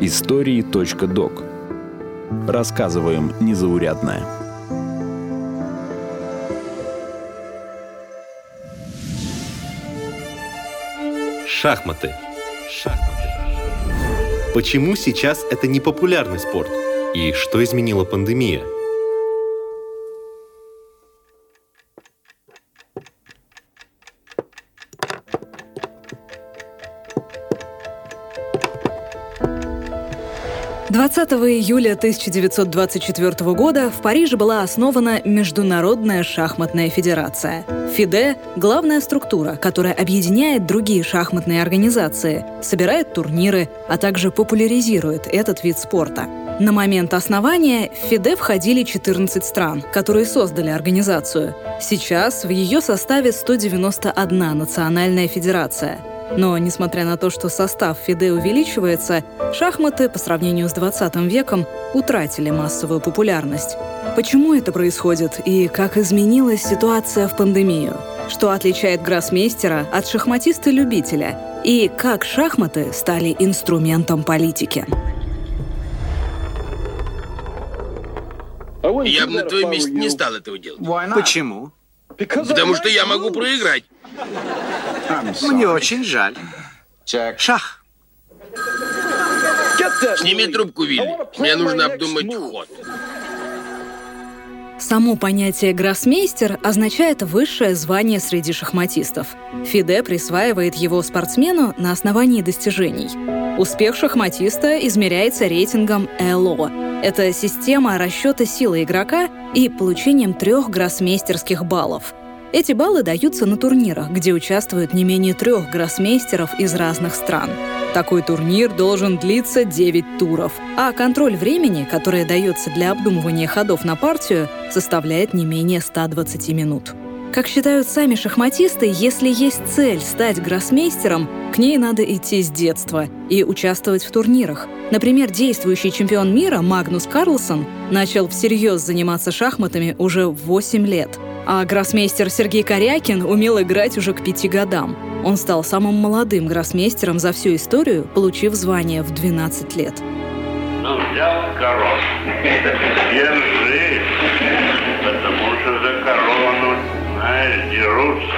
Истории.док Рассказываем незаурядное. Шахматы. Шахматы. Почему сейчас это не популярный спорт? И что изменила пандемия? 20 июля 1924 года в Париже была основана Международная шахматная федерация. ФИДЕ — главная структура, которая объединяет другие шахматные организации, собирает турниры, а также популяризирует этот вид спорта. На момент основания в ФИДЕ входили 14 стран, которые создали организацию. Сейчас в ее составе 191 национальная федерация — но, несмотря на то, что состав ФИДЕ увеличивается, шахматы по сравнению с 20 веком утратили массовую популярность. Почему это происходит и как изменилась ситуация в пандемию? Что отличает гроссмейстера от шахматиста-любителя? И как шахматы стали инструментом политики? Я бы на твоем месте не стал этого делать. Почему? Потому что я могу проиграть. Мне очень жаль. Шах. Сними трубку, Вилли. Мне нужно обдумать ход. Само понятие «гроссмейстер» означает высшее звание среди шахматистов. ФИДЕ присваивает его спортсмену на основании достижений. Успех шахматиста измеряется рейтингом ЭЛО. Это система расчета силы игрока и получением трех гроссмейстерских баллов — эти баллы даются на турнирах, где участвуют не менее трех гроссмейстеров из разных стран. Такой турнир должен длиться 9 туров, а контроль времени, которое дается для обдумывания ходов на партию, составляет не менее 120 минут. Как считают сами шахматисты, если есть цель стать гроссмейстером, к ней надо идти с детства и участвовать в турнирах. Например, действующий чемпион мира Магнус Карлсон начал всерьез заниматься шахматами уже в 8 лет – а гроссмейстер Сергей Корякин умел играть уже к пяти годам. Он стал самым молодым гроссмейстером за всю историю, получив звание в 12 лет. Ну, взял корон. Держи, потому что за корону, знаешь, дерутся.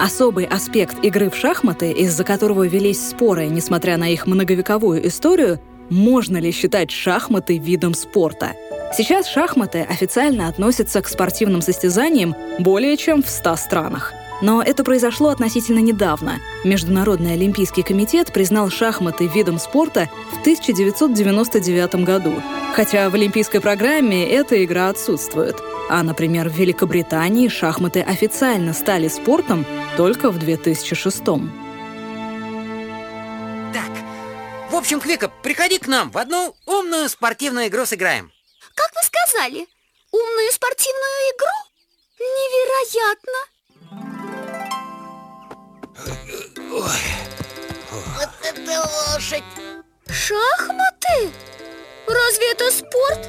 Особый аспект игры в шахматы, из-за которого велись споры, несмотря на их многовековую историю, можно ли считать шахматы видом спорта – Сейчас шахматы официально относятся к спортивным состязаниям более чем в 100 странах. Но это произошло относительно недавно. Международный олимпийский комитет признал шахматы видом спорта в 1999 году. Хотя в олимпийской программе эта игра отсутствует. А, например, в Великобритании шахматы официально стали спортом только в 2006 Так, в общем, Квика, приходи к нам, в одну умную спортивную игру сыграем. Как вы сказали? Умную спортивную игру? Невероятно! Вот это лошадь! Шахматы? Разве это спорт?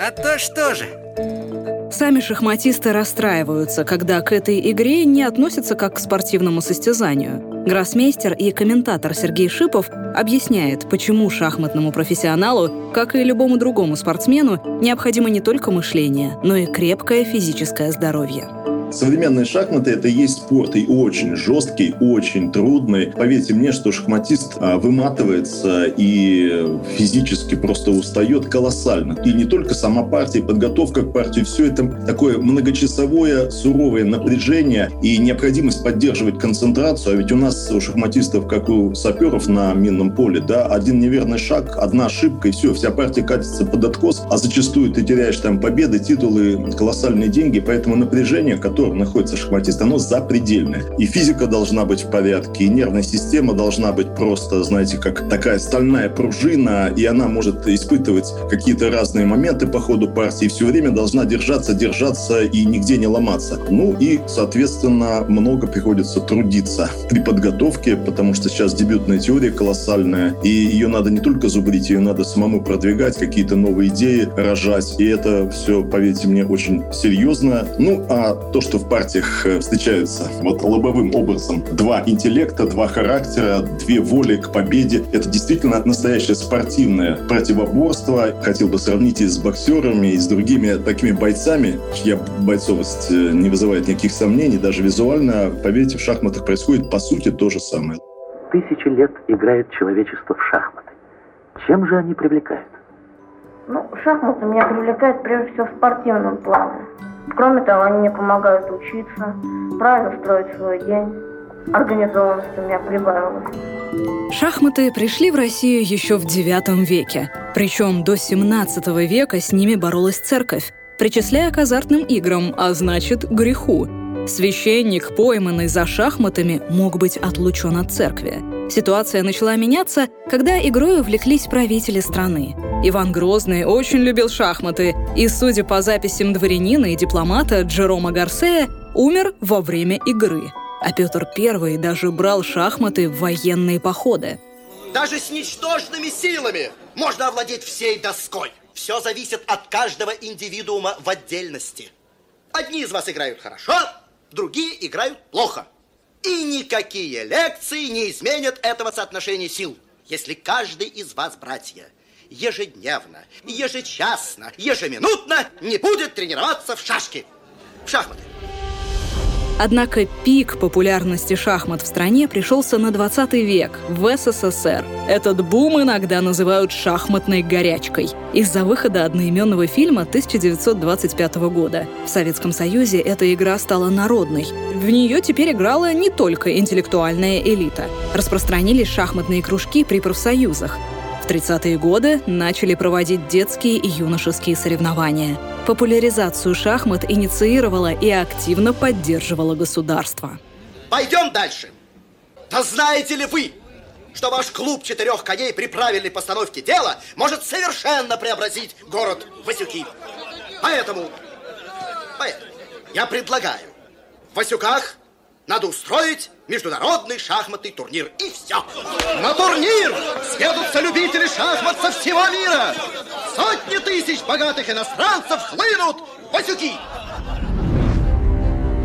А то что же? Сами шахматисты расстраиваются, когда к этой игре не относятся как к спортивному состязанию. Гроссмейстер и комментатор Сергей Шипов объясняет, почему шахматному профессионалу, как и любому другому спортсмену, необходимо не только мышление, но и крепкое физическое здоровье. Современные шахматы — это и есть спорт, и очень жесткий, очень трудный. Поверьте мне, что шахматист а, выматывается и физически просто устает колоссально. И не только сама партия, подготовка к партии, все это такое многочасовое, суровое напряжение и необходимость поддерживать концентрацию. А ведь у нас у шахматистов, как у саперов на минном поле, да, один неверный шаг, одна ошибка, и все, вся партия катится под откос, а зачастую ты теряешь там победы, титулы, колоссальные деньги, поэтому напряжение, которое котором находится шахматист, оно запредельное. И физика должна быть в порядке, и нервная система должна быть просто, знаете, как такая стальная пружина, и она может испытывать какие-то разные моменты по ходу партии, и все время должна держаться, держаться и нигде не ломаться. Ну и, соответственно, много приходится трудиться при подготовке, потому что сейчас дебютная теория колоссальная, и ее надо не только зубрить, ее надо самому продвигать, какие-то новые идеи рожать, и это все, поверьте мне, очень серьезно. Ну, а то, что что в партиях э, встречаются вот лобовым образом два интеллекта, два характера, две воли к победе. Это действительно настоящее спортивное противоборство. Хотел бы сравнить и с боксерами, и с другими такими бойцами, чья бойцовость э, не вызывает никаких сомнений, даже визуально. Поверьте, в шахматах происходит по сути то же самое. Тысячи лет играет человечество в шахматы. Чем же они привлекают? Ну, шахматы меня привлекают прежде всего в спортивном плане. Кроме того, они мне помогают учиться, правильно строить свой день. Организованность у меня прибавилась. Шахматы пришли в Россию еще в IX веке. Причем до XVII века с ними боролась церковь, причисляя к азартным играм, а значит, греху. Священник, пойманный за шахматами, мог быть отлучен от церкви. Ситуация начала меняться, когда игрой увлеклись правители страны. Иван Грозный очень любил шахматы, и, судя по записям дворянина и дипломата Джерома Гарсея, умер во время игры. А Петр I даже брал шахматы в военные походы. Даже с ничтожными силами можно овладеть всей доской. Все зависит от каждого индивидуума в отдельности. Одни из вас играют хорошо, другие играют плохо. И никакие лекции не изменят этого соотношения сил. Если каждый из вас, братья, ежедневно, ежечасно, ежеминутно не будет тренироваться в шашки, в шахматы. Однако пик популярности шахмат в стране пришелся на 20 век, в СССР. Этот бум иногда называют шахматной горячкой из-за выхода одноименного фильма 1925 года. В Советском Союзе эта игра стала народной. В нее теперь играла не только интеллектуальная элита. Распространились шахматные кружки при профсоюзах. В 30-е годы начали проводить детские и юношеские соревнования – Популяризацию шахмат инициировала и активно поддерживала государство. Пойдем дальше. Да знаете ли вы, что ваш клуб четырех коней при правильной постановке дела может совершенно преобразить город Васюки? Поэтому, поэтому я предлагаю в Васюках надо устроить международный шахматный турнир. И все. На турнир съедутся любители шахмат со всего мира. Сотни тысяч богатых иностранцев хлынут в Васюки.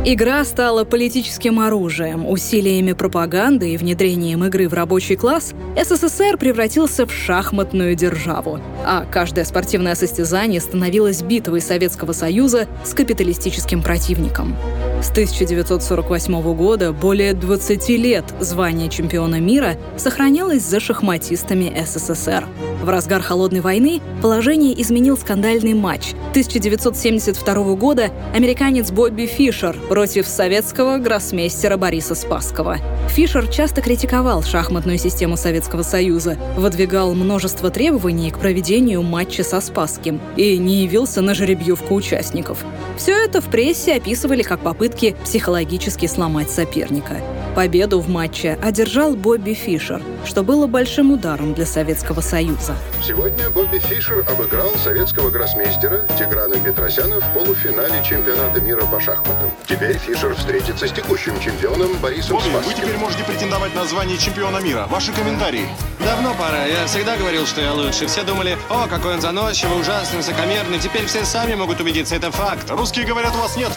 Игра стала политическим оружием. Усилиями пропаганды и внедрением игры в рабочий класс СССР превратился в шахматную державу. А каждое спортивное состязание становилось битвой Советского Союза с капиталистическим противником. С 1948 года более 20 лет звание чемпиона мира сохранялось за шахматистами СССР. В разгар Холодной войны положение изменил скандальный матч. 1972 года американец Бобби Фишер против советского гроссмейстера Бориса Спасского. Фишер часто критиковал шахматную систему Советского Союза, выдвигал множество требований к проведению матча со Спасским и не явился на жеребьевку участников. Все это в прессе описывали как попытки психологически сломать соперника. Победу в матче одержал Бобби Фишер, что было большим ударом для Советского Союза. Сегодня Бобби Фишер обыграл советского гроссмейстера Тиграна Петросяна в полуфинале чемпионата мира по шахматам. Теперь Фишер встретится с текущим чемпионом Борисом Спасским. вы теперь можете претендовать на звание чемпиона мира. Ваши комментарии. Давно пора. Я всегда говорил, что я лучше. Все думали, о, какой он заносчивый, ужасный, высокомерный. Теперь все сами могут убедиться, это факт. Русские говорят, у вас нет.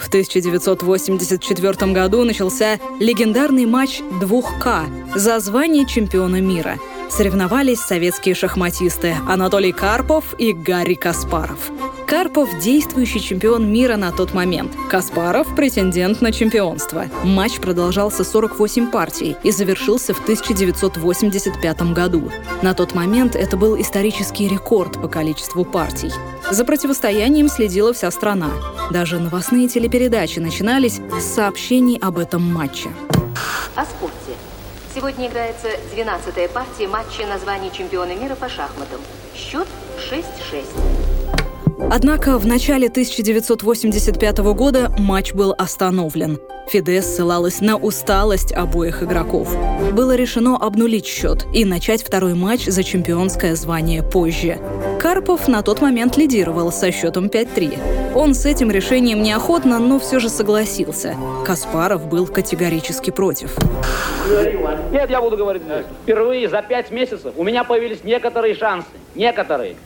В 1984 году начался легендарный матч 2К за звание чемпиона мира. Соревновались советские шахматисты Анатолий Карпов и Гарри Каспаров. Карпов – действующий чемпион мира на тот момент. Каспаров – претендент на чемпионство. Матч продолжался 48 партий и завершился в 1985 году. На тот момент это был исторический рекорд по количеству партий. За противостоянием следила вся страна. Даже новостные телепередачи начинались с сообщений об этом матче. О спорте. Сегодня играется 12-я партия матча на звание чемпиона мира по шахматам. Счет 6-6. Однако в начале 1985 года матч был остановлен. Фиде ссылалась на усталость обоих игроков. Было решено обнулить счет и начать второй матч за чемпионское звание позже. Карпов на тот момент лидировал со счетом 5-3. Он с этим решением неохотно, но все же согласился. Каспаров был категорически против. Нет, я буду говорить. Впервые за пять месяцев у меня появились некоторые шансы. Некоторые.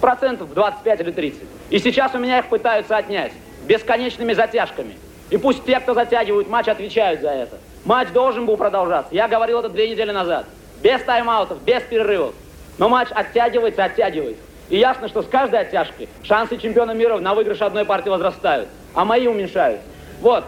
Процентов 25 или 30. И сейчас у меня их пытаются отнять. бесконечными затяжками. И пусть те, кто затягивают матч, отвечают за это. Матч должен был продолжаться. Я говорил это две недели назад. Без тайм-аутов, без перерывов. Но матч оттягивается, оттягивается. И ясно, что с каждой оттяжкой шансы чемпиона мира на выигрыш одной партии возрастают, а мои уменьшаются. Вот.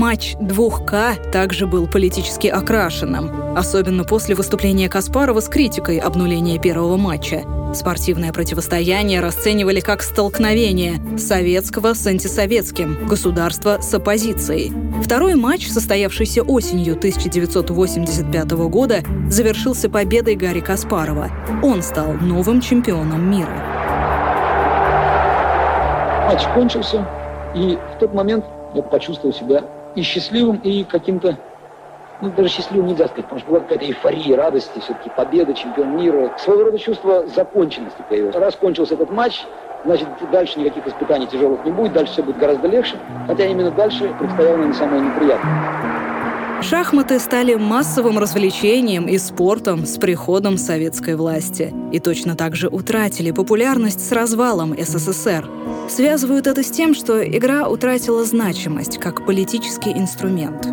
Матч 2К также был политически окрашенным, особенно после выступления Каспарова с критикой обнуления первого матча. Спортивное противостояние расценивали как столкновение советского с антисоветским, государства с оппозицией. Второй матч, состоявшийся осенью 1985 года, завершился победой Гарри Каспарова. Он стал новым чемпионом мира. Матч кончился, и в тот момент я почувствовал себя и счастливым, и каким-то ну, даже счастливым нельзя сказать, потому что была какая-то эйфория, радости, все-таки победа, чемпион мира. Своего рода чувство законченности появилось. Раз кончился этот матч, значит, дальше никаких испытаний тяжелых не будет, дальше все будет гораздо легче, хотя именно дальше предстояло нам самое неприятное. Шахматы стали массовым развлечением и спортом с приходом советской власти. И точно так же утратили популярность с развалом СССР. Связывают это с тем, что игра утратила значимость как политический инструмент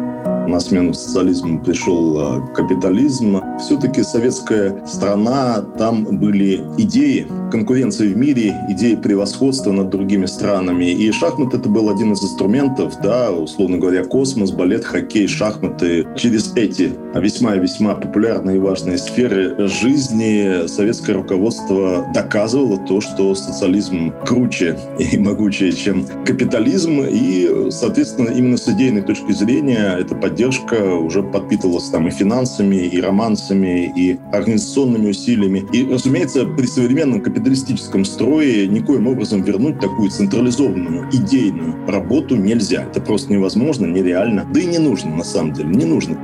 на смену социализму пришел а, капитализм. Все-таки советская страна, там были идеи конкуренции в мире, идеи превосходства над другими странами. И шахмат это был один из инструментов, да, условно говоря, космос, балет, хоккей, шахматы. Через эти весьма-весьма популярные и важные сферы жизни советское руководство доказывало то, что социализм круче и могучее, чем капитализм. И, соответственно, именно с идейной точки зрения поддержка поддержка уже подпитывалась там и финансами, и романсами, и организационными усилиями. И, разумеется, при современном капиталистическом строе никоим образом вернуть такую централизованную идейную работу нельзя. Это просто невозможно, нереально. Да и не нужно, на самом деле, не нужно.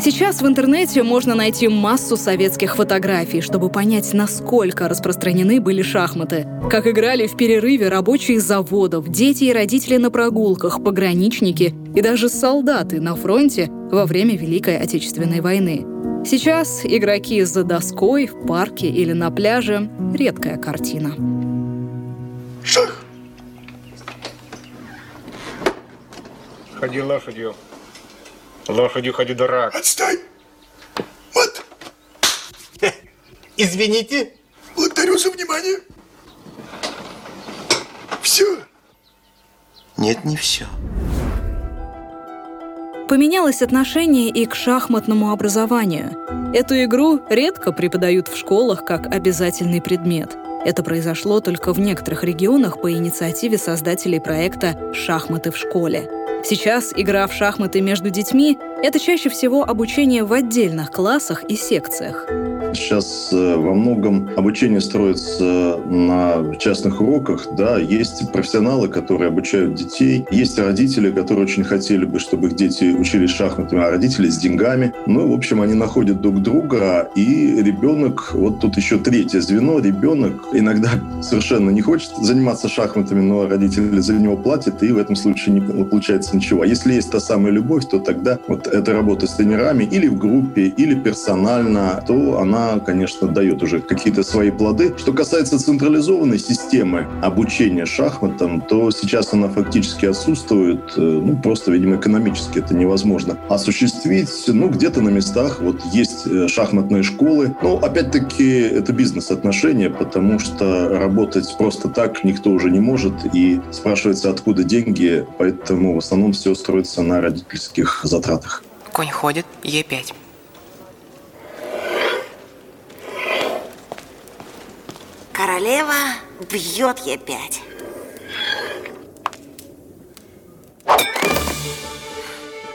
Сейчас в интернете можно найти массу советских фотографий, чтобы понять, насколько распространены были шахматы. Как играли в перерыве рабочие заводов, дети и родители на прогулках, пограничники и даже солдаты на фронте во время Великой Отечественной войны. Сейчас игроки за доской, в парке или на пляже – редкая картина. Шах! Ходи лошадью. Лошадью ходи, дурак. Отстой! Вот. Извините. Благодарю за внимание. Все. Нет, не все. Поменялось отношение и к шахматному образованию. Эту игру редко преподают в школах как обязательный предмет. Это произошло только в некоторых регионах по инициативе создателей проекта «Шахматы в школе». Сейчас игра в шахматы между детьми — это чаще всего обучение в отдельных классах и секциях. Сейчас э, во многом обучение строится на частных уроках. Да, есть профессионалы, которые обучают детей. Есть родители, которые очень хотели бы, чтобы их дети учились шахматами, а родители с деньгами. Ну, в общем, они находят друг друга, и ребенок, вот тут еще третье звено, ребенок иногда совершенно не хочет заниматься шахматами, но родители за него платят, и в этом случае не получается ничего. А если есть та самая любовь, то тогда вот эта работа с тренерами или в группе, или персонально, то она конечно, дает уже какие-то свои плоды. Что касается централизованной системы обучения шахматам, то сейчас она фактически отсутствует. Э, ну, просто, видимо, экономически это невозможно осуществить. Ну, где-то на местах вот есть э, шахматные школы. Но, опять-таки, это бизнес-отношения, потому что работать просто так никто уже не может. И спрашивается, откуда деньги. Поэтому в основном все строится на родительских затратах. Конь ходит, Е5. Королева бьет Е5.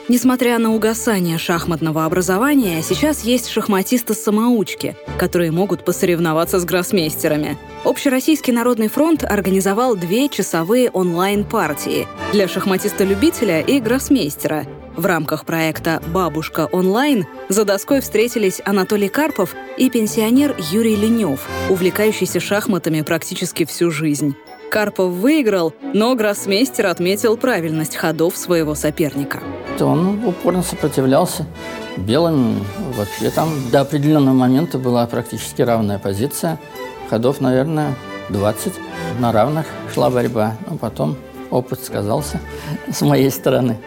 Несмотря на угасание шахматного образования, сейчас есть шахматисты-самоучки, которые могут посоревноваться с гроссмейстерами. Общероссийский народный фронт организовал две часовые онлайн-партии для шахматиста-любителя и гроссмейстера – в рамках проекта «Бабушка онлайн» за доской встретились Анатолий Карпов и пенсионер Юрий Ленев, увлекающийся шахматами практически всю жизнь. Карпов выиграл, но гроссмейстер отметил правильность ходов своего соперника. Он упорно сопротивлялся. Белым вообще там до определенного момента была практически равная позиция. ходов, наверное, 20. На равных шла борьба. Ну, потом опыт сказался с моей стороны.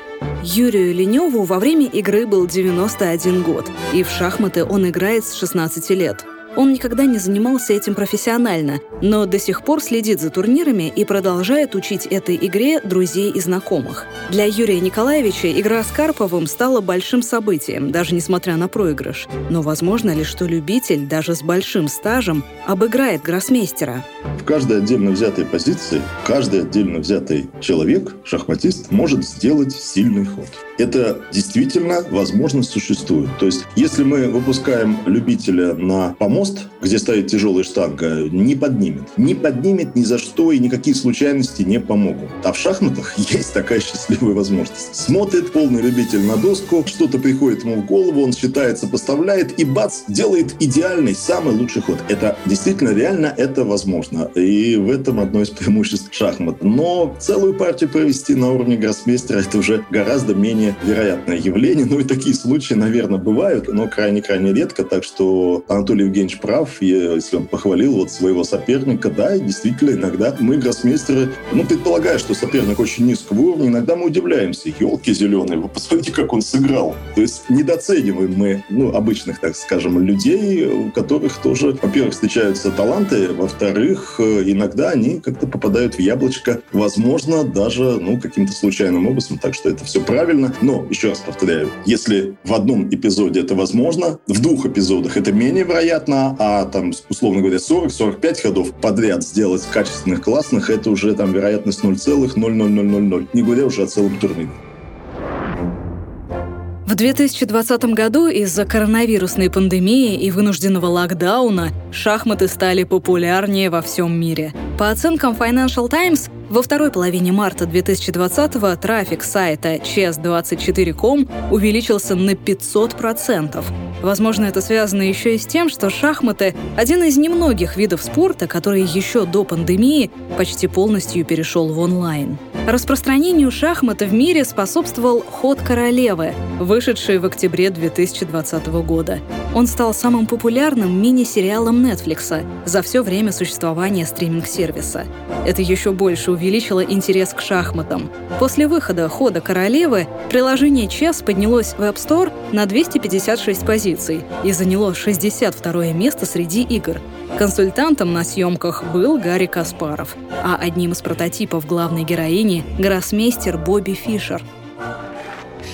Юрию Леневу во время игры был 91 год, и в шахматы он играет с 16 лет. Он никогда не занимался этим профессионально, но до сих пор следит за турнирами и продолжает учить этой игре друзей и знакомых. Для Юрия Николаевича игра с Карповым стала большим событием, даже несмотря на проигрыш. Но возможно ли, что любитель, даже с большим стажем, обыграет гроссмейстера? В каждой отдельно взятой позиции, каждый отдельно взятый человек, шахматист, может сделать сильный ход. Это действительно возможность существует. То есть, если мы выпускаем любителя на помост, где стоит тяжелая штанга, не поднимет. Не поднимет ни за что, и никакие случайности не помогут. А в шахматах есть такая счастливая возможность. Смотрит полный любитель на доску, что-то приходит ему в голову, он считает, сопоставляет, и бац, делает идеальный, самый лучший ход. Это действительно реально, это возможно. И в этом одно из преимуществ шахмат. Но целую партию провести на уровне гроссмейстера это уже гораздо менее вероятное явление. Ну и такие случаи, наверное, бывают, но крайне-крайне редко. Так что Анатолий Евгеньевич прав, если он похвалил вот своего соперника. Да, действительно, иногда мы, гроссмейстеры, ну, предполагая, что соперник очень низкого уровня, иногда мы удивляемся. Елки зеленые, вы посмотрите, как он сыграл. То есть недооцениваем мы, ну, обычных, так скажем, людей, у которых тоже, во-первых, встречаются таланты, во-вторых, иногда они как-то попадают в яблочко, возможно, даже, ну, каким-то случайным образом. Так что это все правильно. Но, еще раз повторяю, если в одном эпизоде это возможно, в двух эпизодах это менее вероятно, а там, условно говоря, 40-45 ходов подряд сделать качественных, классных, это уже там вероятность 0,00000. Не говоря уже о целом турнире. В 2020 году из-за коронавирусной пандемии и вынужденного локдауна шахматы стали популярнее во всем мире. По оценкам Financial Times, во второй половине марта 2020-го трафик сайта chess24.com увеличился на 500%. Возможно, это связано еще и с тем, что шахматы — один из немногих видов спорта, который еще до пандемии почти полностью перешел в онлайн. Распространению шахмата в мире способствовал «Ход королевы», вышедший в октябре 2020 года. Он стал самым популярным мини-сериалом Netflix за все время существования стриминг-сервиса. Это еще больше увеличило интерес к шахматам. После выхода «Хода королевы» приложение Chess поднялось в App Store на 256 позиций и заняло 62 место среди игр. Консультантом на съемках был Гарри Каспаров, а одним из прототипов главной героини – гроссмейстер Бобби Фишер –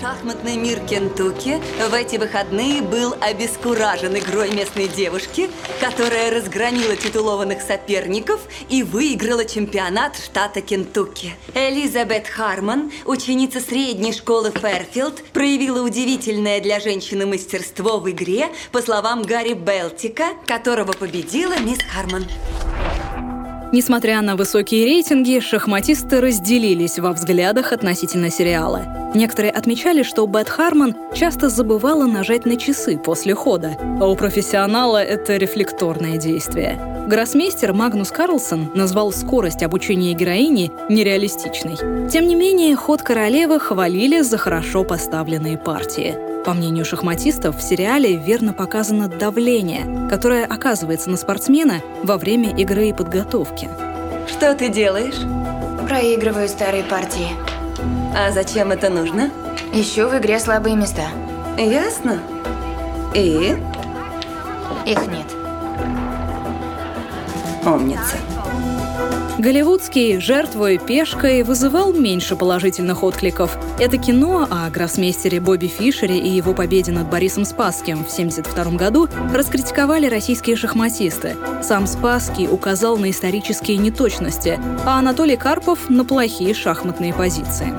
Шахматный мир Кентукки в эти выходные был обескуражен игрой местной девушки, которая разгромила титулованных соперников и выиграла чемпионат штата Кентукки. Элизабет Харман, ученица средней школы Фэрфилд, проявила удивительное для женщины мастерство в игре, по словам Гарри Белтика, которого победила мисс Харман. Несмотря на высокие рейтинги, шахматисты разделились во взглядах относительно сериала. Некоторые отмечали, что Бет Харман часто забывала нажать на часы после хода, а у профессионала это рефлекторное действие. Гроссмейстер Магнус Карлсон назвал скорость обучения героини нереалистичной. Тем не менее, ход королевы хвалили за хорошо поставленные партии. По мнению шахматистов, в сериале верно показано давление, которое оказывается на спортсмена во время игры и подготовки. Что ты делаешь? Проигрываю старые партии. А зачем это нужно? Ищу в игре слабые места. Ясно. И? Их нет. Умница. Голливудский «Жертвой пешкой» вызывал меньше положительных откликов. Это кино о гроссмейстере Бобби Фишере и его победе над Борисом Спасским в 1972 году раскритиковали российские шахматисты. Сам Спасский указал на исторические неточности, а Анатолий Карпов — на плохие шахматные позиции.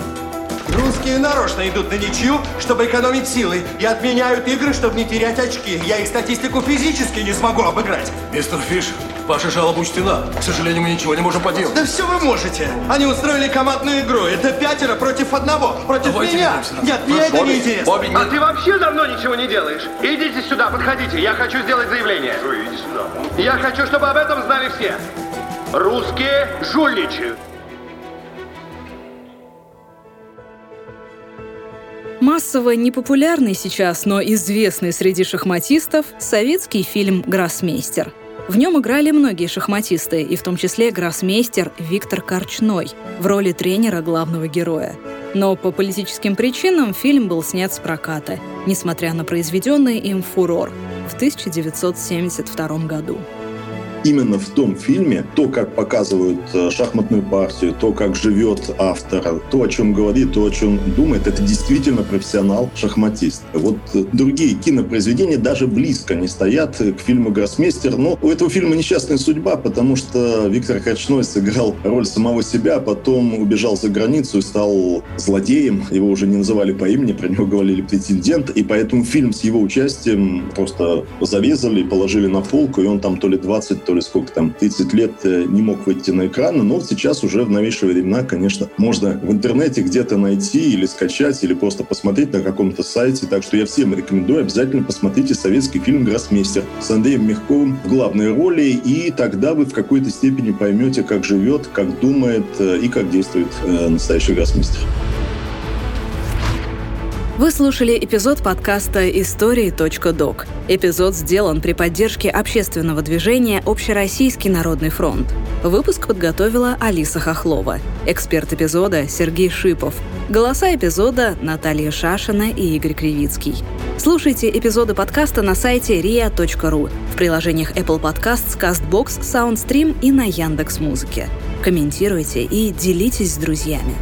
Русские нарочно идут на ничью, чтобы экономить силы, и отменяют игры, чтобы не терять очки. Я их статистику физически не смогу обыграть. Мистер Фишер, Ваша жалоба учтена. К сожалению, мы ничего не можем поделать. Да все вы можете. Они устроили командную игру. Это пятеро против одного. Против Давайте меня. Нет, мне это Бобби, не интересно. Бобби, нет. А ты вообще давно ничего не делаешь? Идите сюда, подходите. Я хочу сделать заявление. Что, иди сюда. Я хочу, чтобы об этом знали все. Русские жульничают. Массово непопулярный сейчас, но известный среди шахматистов советский фильм «Гроссмейстер». В нем играли многие шахматисты, и в том числе гроссмейстер Виктор Корчной в роли тренера главного героя. Но по политическим причинам фильм был снят с проката, несмотря на произведенный им фурор в 1972 году именно в том фильме то, как показывают э, шахматную партию, то, как живет автор, то, о чем говорит, то, о чем думает, это действительно профессионал-шахматист. Вот э, другие кинопроизведения даже близко не стоят к фильму «Гроссмейстер». Но у этого фильма несчастная судьба, потому что Виктор Качной сыграл роль самого себя, потом убежал за границу и стал злодеем. Его уже не называли по имени, про него говорили претендент. И поэтому фильм с его участием просто зарезали и положили на полку, и он там то ли 20, то то ли сколько там, 30 лет э, не мог выйти на экраны, но сейчас уже в новейшие времена, конечно, можно в интернете где-то найти или скачать, или просто посмотреть на каком-то сайте. Так что я всем рекомендую, обязательно посмотрите советский фильм «Гроссмейстер» с Андреем Мягковым в главной роли, и тогда вы в какой-то степени поймете, как живет, как думает э, и как действует э, настоящий гроссмейстер. Вы слушали эпизод подкаста «Истории.док». Эпизод сделан при поддержке общественного движения «Общероссийский народный фронт». Выпуск подготовила Алиса Хохлова. Эксперт эпизода – Сергей Шипов. Голоса эпизода – Наталья Шашина и Игорь Кривицкий. Слушайте эпизоды подкаста на сайте ria.ru, в приложениях Apple Podcasts, CastBox, SoundStream и на Яндекс.Музыке. Комментируйте и делитесь с друзьями.